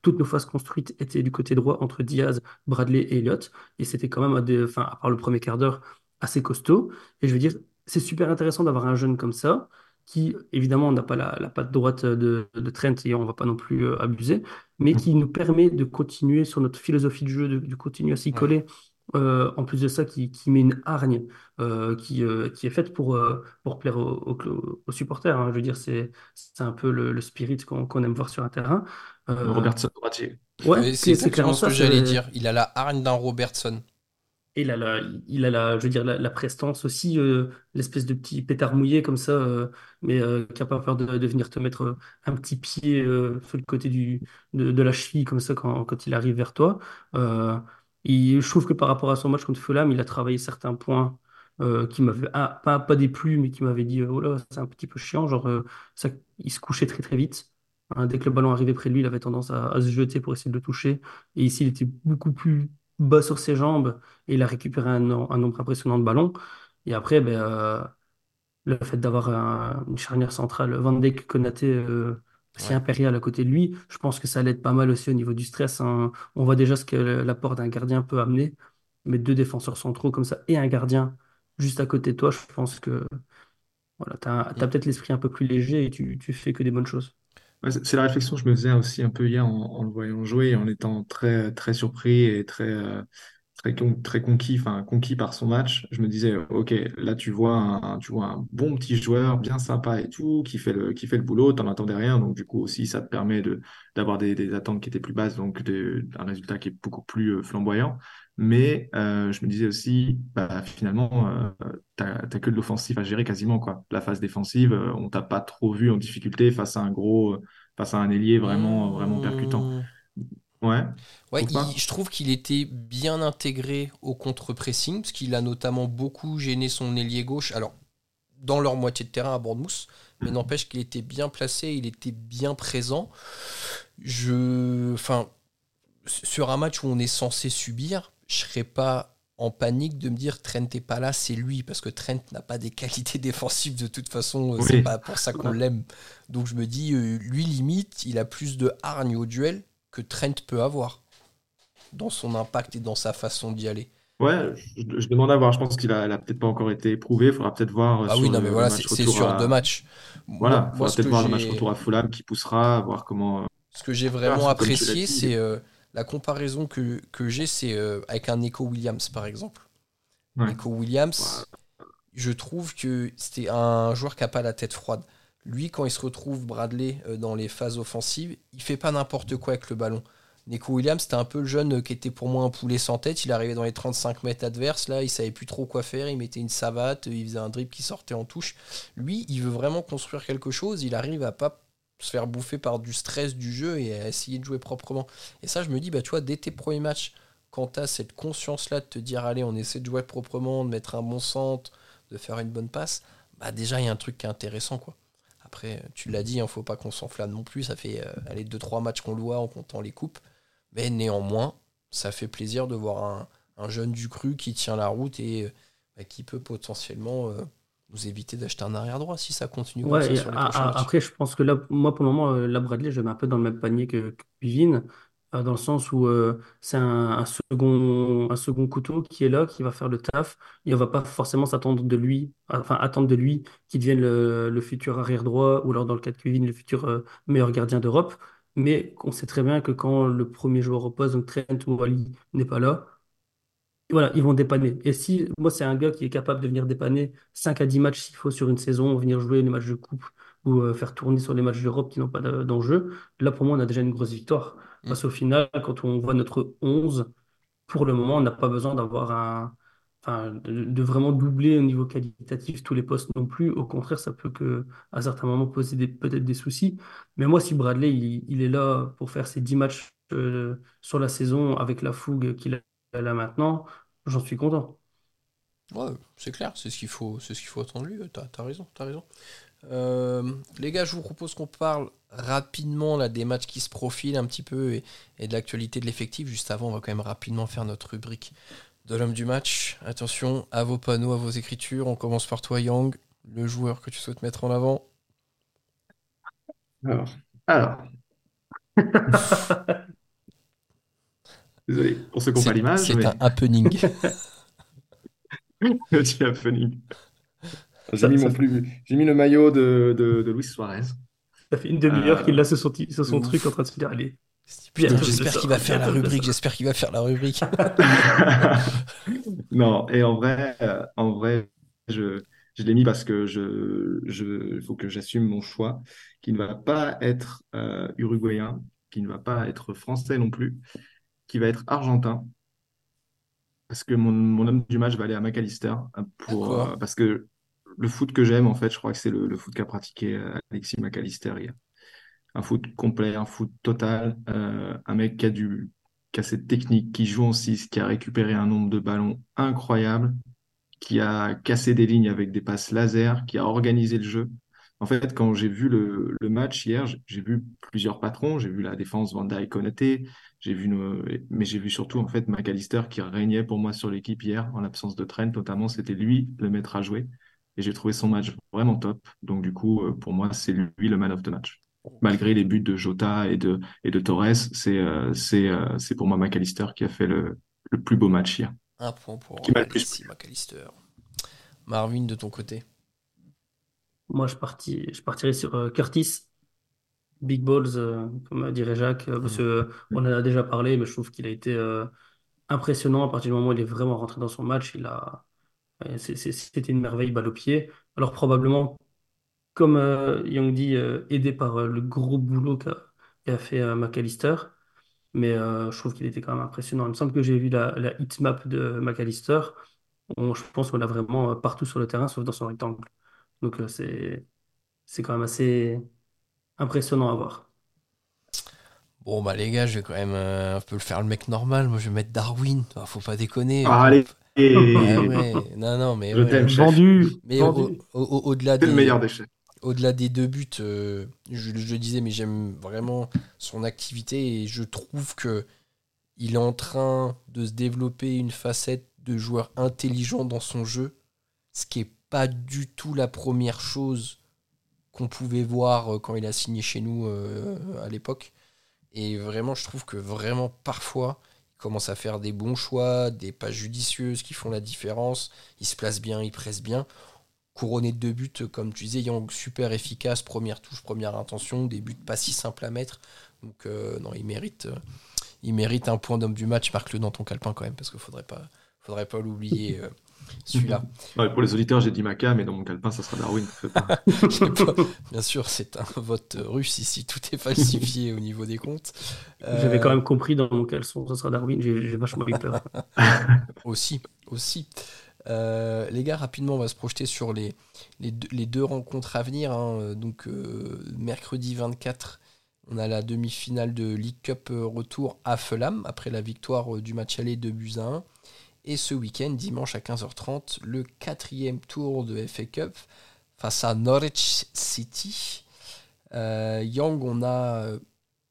toutes nos phases construites étaient du côté droit entre Diaz, Bradley et Elliott. Et c'était quand même, à, des, enfin, à part le premier quart d'heure, assez costaud. Et je veux dire, c'est super intéressant d'avoir un jeune comme ça, qui, évidemment, n'a pas la, la patte droite de, de Trent et on ne va pas non plus euh, abuser, mais qui nous permet de continuer sur notre philosophie de jeu, de, de continuer à s'y coller. Euh, en plus de ça, qui, qui met une hargne euh, qui, euh, qui est faite pour, euh, pour plaire aux, aux- aux supporters. hein. Je veux dire, c'est, c'est un peu le, le spirit qu'on qu'on aime voir sur un terrain. Euh, Robertson droitier. Ouais, Mais c'est c'est c'est exactement clairement ce ça. que j'allais c'est- dire. Il a la hargne d'un Robertson. Et il a la, il a la, je veux dire, la, la prestance aussi, euh, l'espèce de petit pétard mouillé comme ça, euh, mais euh, qui n'a pas peur de, de venir te mettre euh, un petit pied euh, sur le côté du, de, de la cheville comme ça quand, quand il arrive vers toi. Euh, je trouve que par rapport à son match contre Fulham, il a travaillé certains points euh, qui m'avaient ah, pas, pas déplu, mais qui m'avaient dit, oh là, c'est un petit peu chiant. Genre, euh, ça, il se couchait très très vite. Hein, dès que le ballon arrivait près de lui, il avait tendance à, se jeter pour essayer de le toucher. Et ici, il était beaucoup plus bas sur ses jambes et il a récupéré un, no- un nombre impressionnant de ballons. Et après, ben, euh, le fait d'avoir un- une charnière centrale, Van Dijk, Konaté, si Ouais. impérial à côté de lui, je pense que ça l'aide pas mal aussi au niveau du stress. hein. On voit déjà ce que l'apport d'un gardien peut amener. Mais deux défenseurs centraux comme ça et un gardien juste à côté de toi, je pense que voilà, tu as, Mm. peut-être l'esprit un peu plus léger et tu, tu fais que des bonnes choses. Ouais, c'est la réflexion que je me faisais aussi un peu hier en, en le voyant jouer, et en étant très, très surpris et très, euh, très, con- très conquis, conquis par son match. Je me disais, OK, là, tu vois un, tu vois un bon petit joueur, bien sympa et tout, qui fait le, qui fait le boulot, t'en attendais rien. Donc, du coup, aussi, ça te permet de, d'avoir des, attentes qui étaient plus basses, donc un résultat qui est beaucoup plus euh, flamboyant. Mais euh, je me disais aussi, bah, finalement, euh, t'as, que de l'offensif à gérer quasiment, quoi. La phase défensive, euh, on t'a pas trop vu en difficulté face à un gros, face à un ailier vraiment, vraiment percutant. Ouais, Ouais, il- je trouve qu'il était bien intégré au contre-pressing, parce qu'il a notamment beaucoup gêné son ailier gauche. Alors, dans leur moitié de terrain à Bournemouth, mais n'empêche qu'il était bien placé, il était bien présent. Je, enfin, sur un match où on est censé subir, je serais pas en panique de me dire Trent n'est pas là, c'est lui, parce que Trent n'a pas des qualités défensives de toute façon, euh, c'est pas pour ça qu'on l'aime. Donc je me dis, euh, lui limite, il a plus de hargne au duel que Trent peut avoir dans son impact et dans sa façon d'y aller. Ouais, je, je demande à voir. Je pense qu'il a, peut-être pas encore été éprouvé. Il faudra peut-être voir euh, Ah sur oui, non, mais voilà, c'est sur à... deux matchs. Voilà, il faudra peut-être voir le match retour à Fulham qui poussera, voir comment. euh, ce que j'ai vraiment l'as apprécié, c'est euh, la comparaison que, que j'ai, c'est euh, avec un Nico Williams, par exemple. Ouais. Nico Williams, je trouve que c'était un joueur qui n'a pas la tête froide. Lui, quand il se retrouve Bradley euh, dans les phases offensives, il fait pas n'importe quoi avec le ballon. Nico Williams, c'était un peu le jeune euh, qui était pour moi un poulet sans tête. Il arrivait dans les 35 mètres adverses, là, il savait plus trop quoi faire. Il mettait une savate, il faisait un dribble qui sortait en touche. Lui, il veut vraiment construire quelque chose. Il arrive à pas se faire bouffer par du stress du jeu et à essayer de jouer proprement. Et ça, je me dis, bah, tu vois, dès tes premiers matchs, quand tu as cette conscience-là de te dire, allez, on essaie de jouer proprement, de mettre un bon centre, de faire une bonne passe, bah déjà, il y a un truc qui est intéressant, quoi. Après, tu l'as dit, il ne faut pas qu'on s'enflamme non plus. Ça fait euh, allez, 2-3 matchs qu'on le voit en comptant les coupes. Mais néanmoins, ça fait plaisir de voir un, un jeune du cru qui tient la route et euh, bah, qui peut potentiellement euh, nous éviter d'acheter un arrière droit si ça continue comme ça sur les après, je pense que là, moi, pour le moment, euh, la Bradley, je le mets un peu dans le même panier que, que euh, dans le sens où euh, c'est un, second, un second couteau qui est là, qui va faire le taf, et on va pas forcément s'attendre de lui, enfin, attendre de lui qu'il devienne le, le futur arrière droit, ou alors dans le cas de Kevin, le futur euh, meilleur gardien d'Europe. Mais on sait très bien que quand le premier joueur au poste, donc Trent ou Ali, n'est pas là, Voilà, ils vont dépanner. Et si moi, c'est un gars qui est capable de venir dépanner 5 à 10 matchs s'il faut sur une saison, venir jouer les matchs de coupe ou faire tourner sur les matchs d'Europe qui n'ont pas de- d'enjeu, là, pour moi, on a déjà une grosse victoire. Parce qu'au final, quand on voit notre 11, pour le moment, on n'a pas besoin d'avoir un. Enfin, de, vraiment doubler au niveau qualitatif tous les postes non plus. Au contraire, ça peut que, à certains moments poser peut-être des soucis. Mais moi, si Bradley, il, est là pour faire ses 10 matchs euh, sur la saison avec la fougue qu'il a là maintenant, j'en suis content. Ouais, c'est clair, c'est ce qu'il faut, c'est ce qu'il faut attendre lui. T'as, t'as raison, t'as raison. Euh, les gars, je vous propose qu'on parle rapidement là, des matchs qui se profilent un petit peu et, et de l'actualité de l'effectif. Juste avant, on va quand même rapidement faire notre rubrique de l'homme du match. Attention à vos panneaux, à vos écritures. On commence par toi, Yang, le joueur que tu souhaites mettre en avant. Alors, alors, désolé pour ceux qui n'ont pas C'est, l'image, c'est mais un happening. petit happening. J'ai mis ça mon plus, j'ai mis le maillot de, de, de Luis Suarez. Ça fait une demi-heure qu'il Euh, a sur son, sur son truc en train de se dire, allez, j'espère qu'il va faire la rubrique. J'espère qu'il va faire la rubrique. Non, et en vrai, euh, en vrai, je, je l'ai mis parce que je, je, il faut que j'assume mon choix, qui ne va pas être euh, uruguayen, qui ne va pas être français non plus, qui va être argentin, parce que mon, mon homme du match va aller à McAllister, pour, euh, parce que le foot que j'aime, en fait, je crois que c'est le, foot qu'a pratiqué euh, Alexis McAllister hier. Un foot complet, un foot total, euh, un mec qui a du, qui a cette technique, qui joue en 6, qui a récupéré un nombre de ballons incroyable, qui a cassé des lignes avec des passes laser, qui a organisé le jeu. En fait, quand j'ai vu le, match hier, j'ai vu plusieurs patrons, j'ai vu la défense Van Dijk, Konaté, j'ai vu mais j'ai vu surtout en fait McAllister qui régnait pour moi sur l'équipe hier en l'absence de Trent notamment, c'était lui le maître à jouer et j'ai trouvé son match vraiment top. Donc du coup, euh, pour moi, c'est lui le man of the match. Malgré les buts de Jota et de et de Torres, c'est euh, c'est euh, c'est pour moi McAllister qui a fait le, le plus beau match hier, Un point pour qui le plus Alexis McAllister. Marvin, de ton côté. Moi, je, partis, je partirais sur euh, Curtis, Big Balls, euh, comme dirait Jacques, euh, parce que, euh, on en a déjà parlé, mais je trouve qu'il a été euh, impressionnant à partir du moment où il est vraiment rentré dans son match. Il a, c'était une merveille balle au pied. Alors, probablement, comme euh, Young dit, euh, aidé par euh, le gros boulot qu'a qu'a fait euh, McAllister. Mais euh, je trouve qu'il était quand même impressionnant. Il me semble que j'ai vu la, la heat map de McAllister. On- je pense qu'on l'a vraiment euh, partout sur le terrain, sauf dans son rectangle. Donc, euh, c'est, c'est quand même assez impressionnant à voir. Bon, bah les gars, je vais quand même euh, un peu le faire le mec normal. Moi, je vais mettre Darwin. Ah, faut pas déconner. Ah, allez, Ouais, non, non, mais Je ouais. t'aime, chef. Vendu, Mais au- vendu. au- au- au-delà c'est le des, meilleur déchet. au-delà des deux buts, euh, je, je le disais, mais j'aime vraiment son activité et je trouve que il est en train de se développer une facette de joueur intelligent dans son jeu, ce qui est pas du tout la première chose qu'on pouvait voir euh, quand il a signé chez nous euh, à l'époque. Et vraiment, je trouve que vraiment parfois, il commence à faire des bons choix, des pas judicieuses qui font la différence. Il se place bien, il presse bien. Couronné de deux buts, comme tu disais, Yang super efficace, première touche, première intention, des buts pas si simples à mettre. Donc euh, non, il mérite, euh, il mérite un point d'homme du match. Marque-le dans ton calepin quand même, parce qu'il pas, faudrait pas l'oublier euh, celui-là. Ouais, pour les auditeurs, j'ai dit Maca, mais dans mon calepin, ça sera Darwin. Pas. Bien sûr, c'est un vote russe ici, tout est falsifié au niveau des comptes. J'avais Euh, quand même compris dans mon caleçon, ça sera Darwin. J'ai vachement eu peur. Aussi, aussi. Euh, les gars, rapidement, on va se projeter sur les, les, deux, les deux rencontres à venir. hein. Donc, euh, mercredi 24, on a la demi-finale de League Cup euh, retour à Fulham, après la victoire du match aller de buts à 1. Et ce week-end, dimanche à 15h30, le quatrième tour de FA Cup face à Norwich City. Euh, Yang, on a euh,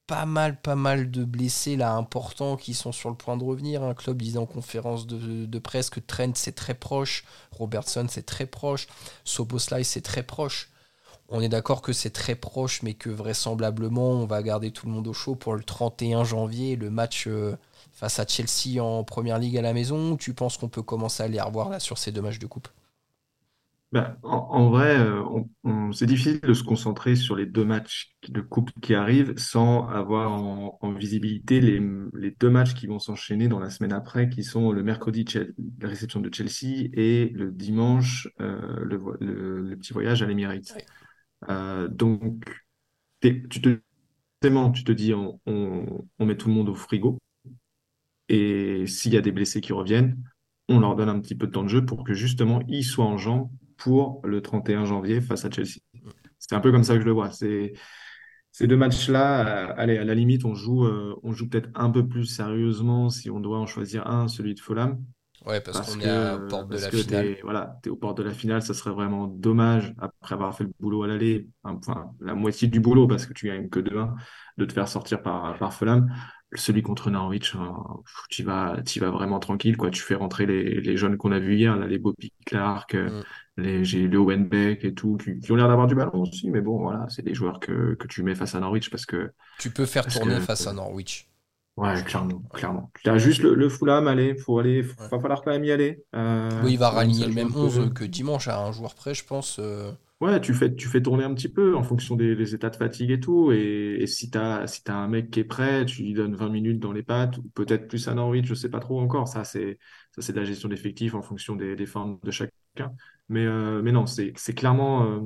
pas mal, pas mal de blessés là importants qui sont sur le point de revenir. Un club disait en conférence de, presse que Trent c'est très proche, Robertson c'est très proche, Soboslai c'est très proche. On est d'accord que c'est très proche, mais que vraisemblablement on va garder tout le monde au chaud pour le 31 janvier, le match euh, face à Chelsea en première ligue à la maison. Tu penses qu'on peut commencer à les revoir là sur ces deux matchs de coupe? Ben, en, en vrai, euh, on- on- c'est difficile de se concentrer sur les deux matchs de coupe qui arrivent sans avoir en, en visibilité les, les deux matchs qui vont s'enchaîner dans la semaine après, qui sont le mercredi, la réception de Chelsea et le dimanche, euh, le, vo- le- le petit voyage à l'Emirates. Euh, donc, tu te, tu te dis, on, on, on met tout le monde au frigo. Et s'il y a des blessés qui reviennent, on leur donne un petit peu de temps de jeu pour que justement ils soient en jambes pour le 31 janvier face à Chelsea. C'est un peu comme ça que je le vois. C'est ces deux matchs-là, euh, allez, à la limite, on joue, euh, on joue peut-être un peu plus sérieusement si on doit en choisir un, celui de Fulham, Ouais, parce parce qu'on est à que, porte de la finale. t'es, voilà, t'es aux portes de la finale, ça serait vraiment dommage, après avoir fait le boulot à l'aller, enfin, la moitié du boulot, parce que tu gagnes que 2-1, de te faire sortir par, par Fulham. Celui contre Norwich, tu vas, t'y vas vraiment tranquille, quoi. Tu fais rentrer les, les jeunes qu'on a vus hier, là, les Bobby Clark, euh, Mm. les, j'ai Leo Wenbeck et tout, qui, qui ont l'air d'avoir du ballon aussi, mais bon, voilà, c'est des joueurs que, que tu mets face à Norwich parce que, Tu peux faire tourner que, face à Norwich. Ouais, clairement, clairement. Tu as juste le, le Fulham, allez, faut aller, Ouais. va falloir quand même y aller. Euh, Oui, il va raligner le même peu. 11 que dimanche à un joueur près, je pense. euh, Ouais, tu fais, tu fais tourner un petit peu en fonction des, des états de fatigue et tout. Et, et si t'as, si t'as un mec qui est prêt, tu lui donnes 20 minutes dans les pattes, ou peut-être plus à Norwich, je sais pas trop encore. Ça, c'est, de la gestion d'effectifs en fonction des, des formes de chacun. Mais, euh, mais non, c'est, c'est clairement,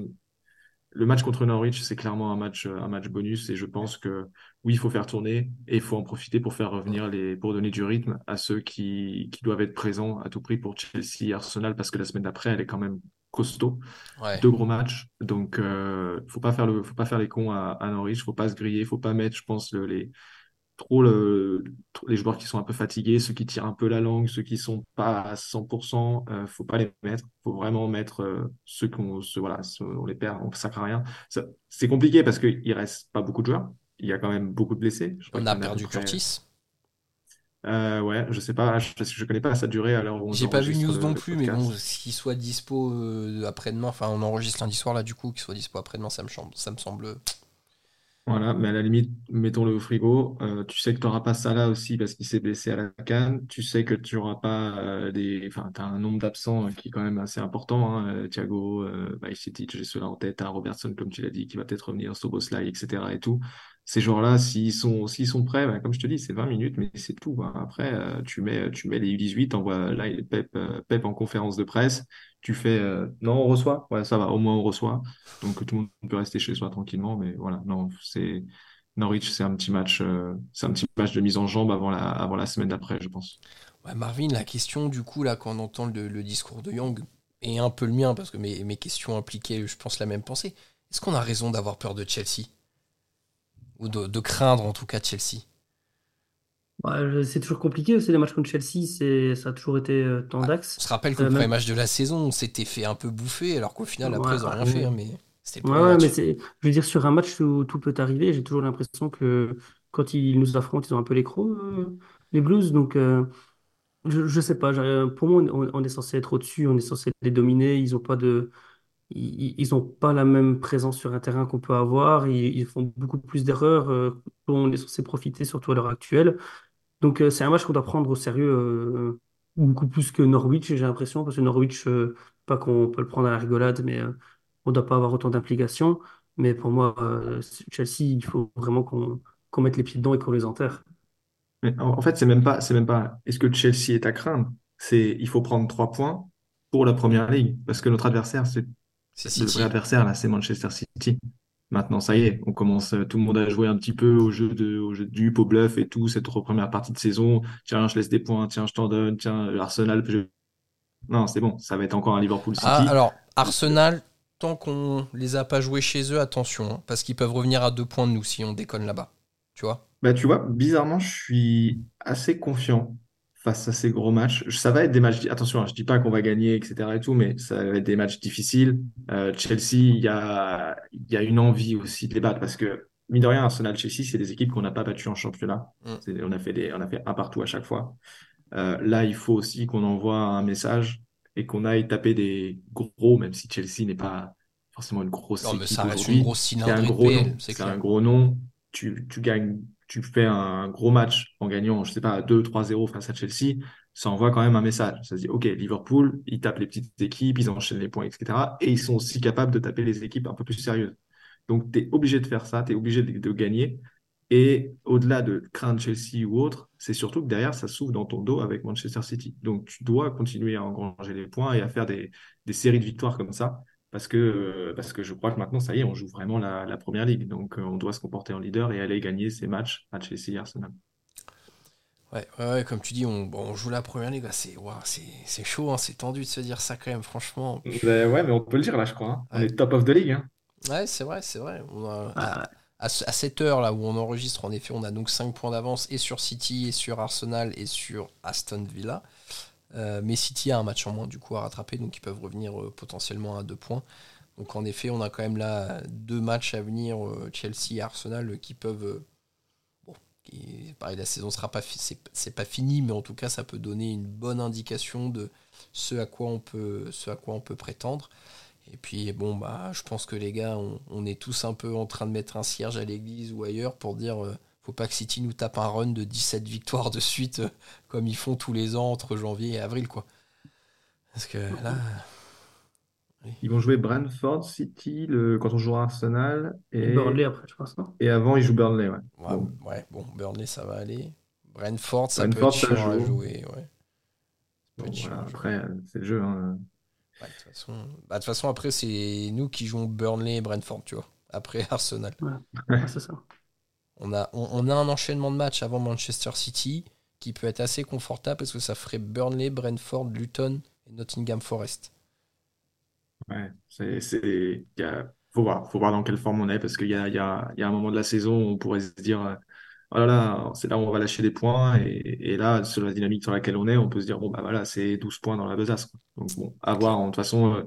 le match contre Norwich, c'est clairement un match, un match bonus. Et je pense que oui, il faut faire tourner et il faut en profiter pour faire revenir les, pour donner du rythme à ceux qui, qui doivent être présents à tout prix pour Chelsea et Arsenal parce que la semaine d'après, elle est quand même costaud Ouais. deux gros matchs. Donc, euh, faut pas faire le, faut pas faire les cons à, à Norwich, faut pas se griller, faut pas mettre, je pense, le- les, trop le, trop- les joueurs qui sont un peu fatigués, ceux qui tirent un peu la langue, ceux qui sont pas à 100%, euh, faut pas les mettre. Faut vraiment mettre euh, ceux qu'on, ceux, voilà, ceux- on les perd, on sacre à rien. C'est compliqué parce qu'il reste pas beaucoup de joueurs. Il y a quand même beaucoup de blessés. Je On a perdu Curtis. Euh, ouais, je sais pas, je, je connais pas sa durée à l'heure où on J'ai pas vu news le- non plus, mais bon, qu'il soit dispo euh, après-demain, enfin on enregistre lundi soir là du coup, qu'il soit dispo après-demain, ça me semble, ça me semble. Voilà, mais à la limite, mettons-le au frigo. Euh, tu sais que tu n'auras pas Salah aussi parce qu'il s'est blessé à la canne. Tu sais que tu n'auras pas euh, des. Enfin, tu as un nombre d'absents euh, qui est quand même assez important. Hein. Euh, Thiago, euh, Bajcetic, j'ai cela en tête. T'as Robertson, comme tu l'as dit, qui va peut-être revenir, Szoboszlai, etc. Et tout. Ces joueurs-là, s'ils sont, s'ils sont prêts, bah, comme je te dis, c'est 20 minutes, mais c'est tout. Après, euh, tu mets, tu mets les U18, t'envoies là, Pep, euh, Pep en conférence de presse. Tu fais euh, non, on reçoit. Ouais, ça va, au moins on reçoit. Donc tout le monde peut rester chez soi tranquillement, mais voilà, non, c'est Norwich, c'est un petit match, c'est un petit match de mise en jambe avant la, avant la semaine d'après, je pense. Ouais, Marvin, la question du coup là quand on entend le, le discours de Young et un peu le mien parce que mes, mes questions impliquaient, je pense, la même pensée. Est-ce qu'on a raison d'avoir peur de Chelsea? Ou de, de craindre en tout cas Chelsea Ouais, je- c'est toujours compliqué aussi, les matchs contre Chelsea, c'est, ça a toujours été euh, On tendax. se rappelle que Euh, le premier même- match de la saison, on s'était fait un peu bouffer, alors qu'au final après ils ont rien fait, hein, mais c'était le premier mais match. c'est, je veux dire, sur un match où tout peut arriver, j'ai toujours l'impression que quand ils nous affrontent, ils ont un peu les crocs, euh, les Blues. Donc, euh, je, je sais pas, pour moi, on, on est censé être au-dessus, on est censé les dominer. Ils ont pas de, ils, ils ont pas la même présence sur un terrain qu'on peut avoir. Ils, font beaucoup plus d'erreurs, euh, dont on est censé profiter, surtout à l'heure actuelle. Donc, euh, c'est un match qu'on doit prendre au sérieux, euh, beaucoup plus que Norwich, j'ai l'impression, parce que Norwich, pas qu'on peut le prendre à la rigolade, mais on ne doit pas avoir autant d'implications. Mais pour moi, Chelsea, il faut vraiment qu'on mette les pieds dedans et qu'on les enterre. En fait, c'est même pas, c'est même pas, est-ce que Chelsea est à craindre? C'est, il faut prendre trois points pour la première ligue, parce que notre adversaire, c'est C'est le vrai adversaire là, c'est Manchester City. Maintenant, ça y est, on commence, euh, tout le monde a joué un petit peu au jeu de, au jeu de dupe, au bluff et tout, cette première partie de saison. Tiens, je laisse des points, tiens, je t'en donne, tiens, Arsenal, je- non, c'est bon, ça va être encore un Liverpool Ah, City. alors, Arsenal, tant qu'on les a pas joués chez eux, attention, hein, parce qu'ils peuvent revenir à deux points de nous si on déconne là-bas. Tu vois? Bah, tu vois, bizarrement, je suis assez confiant face à ces gros matchs. Ça va être des matchs, attention, hein, je dis pas qu'on va gagner, etc. et tout, mais ça va être des matchs difficiles. Euh, Chelsea, il y a, y a une envie aussi de les battre parce que, mine de rien, Arsenal, Chelsea, c'est des équipes qu'on n'a pas battues en championnat. Mm. On a fait des, on a fait un partout à chaque fois. Euh, là, il faut aussi qu'on envoie un message et qu'on aille taper des gros, même si Chelsea n'est pas forcément une grosse Non, mais équipe ça reste une grosse C'est un gros nom. C'est un gros nom. Tu, tu gagnes, tu fais un gros match en gagnant, je sais pas, 2-3-0 face à Chelsea. ça envoie quand même un message. Ça se dit, OK, Liverpool, ils tapent les petites équipes, ils enchaînent les points, etc. Et ils sont aussi capables de taper les équipes un peu plus sérieuses. Donc, tu es obligé de faire ça, tu es obligé de, gagner. Et au-delà de craindre Chelsea ou autre, c'est surtout que derrière, ça s'ouvre dans ton dos avec Manchester City. Donc, tu dois continuer à engranger les points et à faire des, séries de victoires comme ça. Parce que, parce que je crois que maintenant, ça y est, on joue vraiment la, première ligue. Donc, euh, on doit se comporter en leader et aller gagner ces matchs à Chelsea et Arsenal. Ouais, ouais, comme tu dis, on, joue la première ligue. C'est c'est chaud, hein, c'est tendu de se dire ça quand même, franchement. ouais, mais on peut le dire là, je crois. Hein. On est top of the league. Hein. Ouais, c'est vrai, c'est vrai. Ah. à, cette heure là où on enregistre, en effet, on a donc 5 points d'avance et sur City, et sur Arsenal, et sur Aston Villa. Euh, mais City a un match en moins du coup à rattraper, donc ils peuvent revenir euh, potentiellement à 2 points. Donc en effet, on a quand même là deux matchs à venir, euh, Chelsea et Arsenal, qui peuvent pareil, la saison sera pas, c'est pas fini, mais en tout cas, ça peut donner une bonne indication de ce à quoi on peut, ce à quoi on peut prétendre. Et puis, bon, bah, je pense que les gars, on, est tous un peu en train de mettre un cierge à l'église ou ailleurs pour dire faut pas que City nous tape un run de 17 victoires de suite, euh, comme ils font tous les ans entre janvier et avril, quoi. Parce que là. Ils vont jouer Brentford City le... quand on jouera Arsenal. Et Burnley après, je pense, non? Et avant, ils jouent Burnley, ouais. Ouais, bon. Burnley, ça va aller. Brentford, ça peut être chiant à jouer, ouais. après, c'est le jeu. Hein. Bah, de toute façon... façon, après, c'est nous qui jouons Burnley et Brentford, tu vois. Après Arsenal. Ouais, c'est ça. On a, on, a un enchaînement de matchs avant Manchester City qui peut être assez confortable parce que ça ferait Burnley, Brentford, Luton et Nottingham Forest. Ouais, c'est, faut voir, faut voir dans quelle forme on est parce qu'il y a, y a, y a un moment de la saison où on pourrait se dire, euh, oh là là, c'est là où on va lâcher des points et, là, sur la dynamique sur laquelle on est, on peut se dire, bon, bah voilà, c'est 12 points dans la besace. Donc bon, à voir. De toute façon, euh,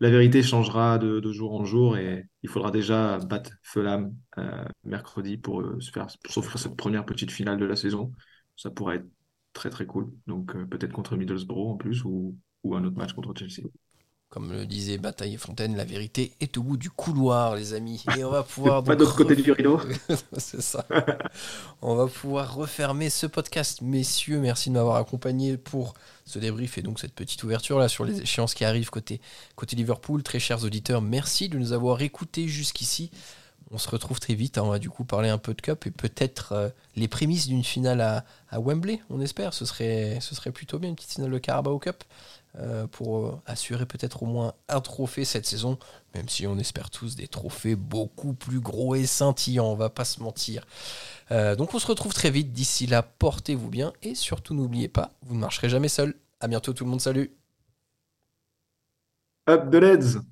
la vérité changera de, jour en jour et il faudra déjà battre Fulham euh, mercredi pour se faire, pour cette première petite finale de la saison. Ça pourrait être très très cool. Donc peut-être contre Middlesbrough en plus ou un autre match contre Chelsea. Comme le disait Bataille et Fontaine, la vérité est au bout du couloir, les amis. Et on va pouvoir. Pas de l'autre côté du rideau. C'est ça. on va pouvoir refermer ce podcast. Messieurs, merci de m'avoir accompagné pour ce débrief et donc cette petite ouverture là sur les échéances qui arrivent côté, côté Liverpool. Très chers auditeurs, merci de nous avoir écoutés jusqu'ici. On se retrouve très vite. Hein. On va du coup parler un peu de Cup et peut-être euh, les prémices d'une finale à, à, Wembley, on espère. Ce serait, ce serait plutôt bien une petite finale de Carabao Cup. Euh, pour assurer peut-être au moins un trophée cette saison, même si on espère tous des trophées beaucoup plus gros et scintillants, on va pas se mentir. Euh, donc on se retrouve très vite, d'ici là, portez-vous bien et surtout n'oubliez pas, vous ne marcherez jamais seul. À bientôt tout le monde, salut Up the Reds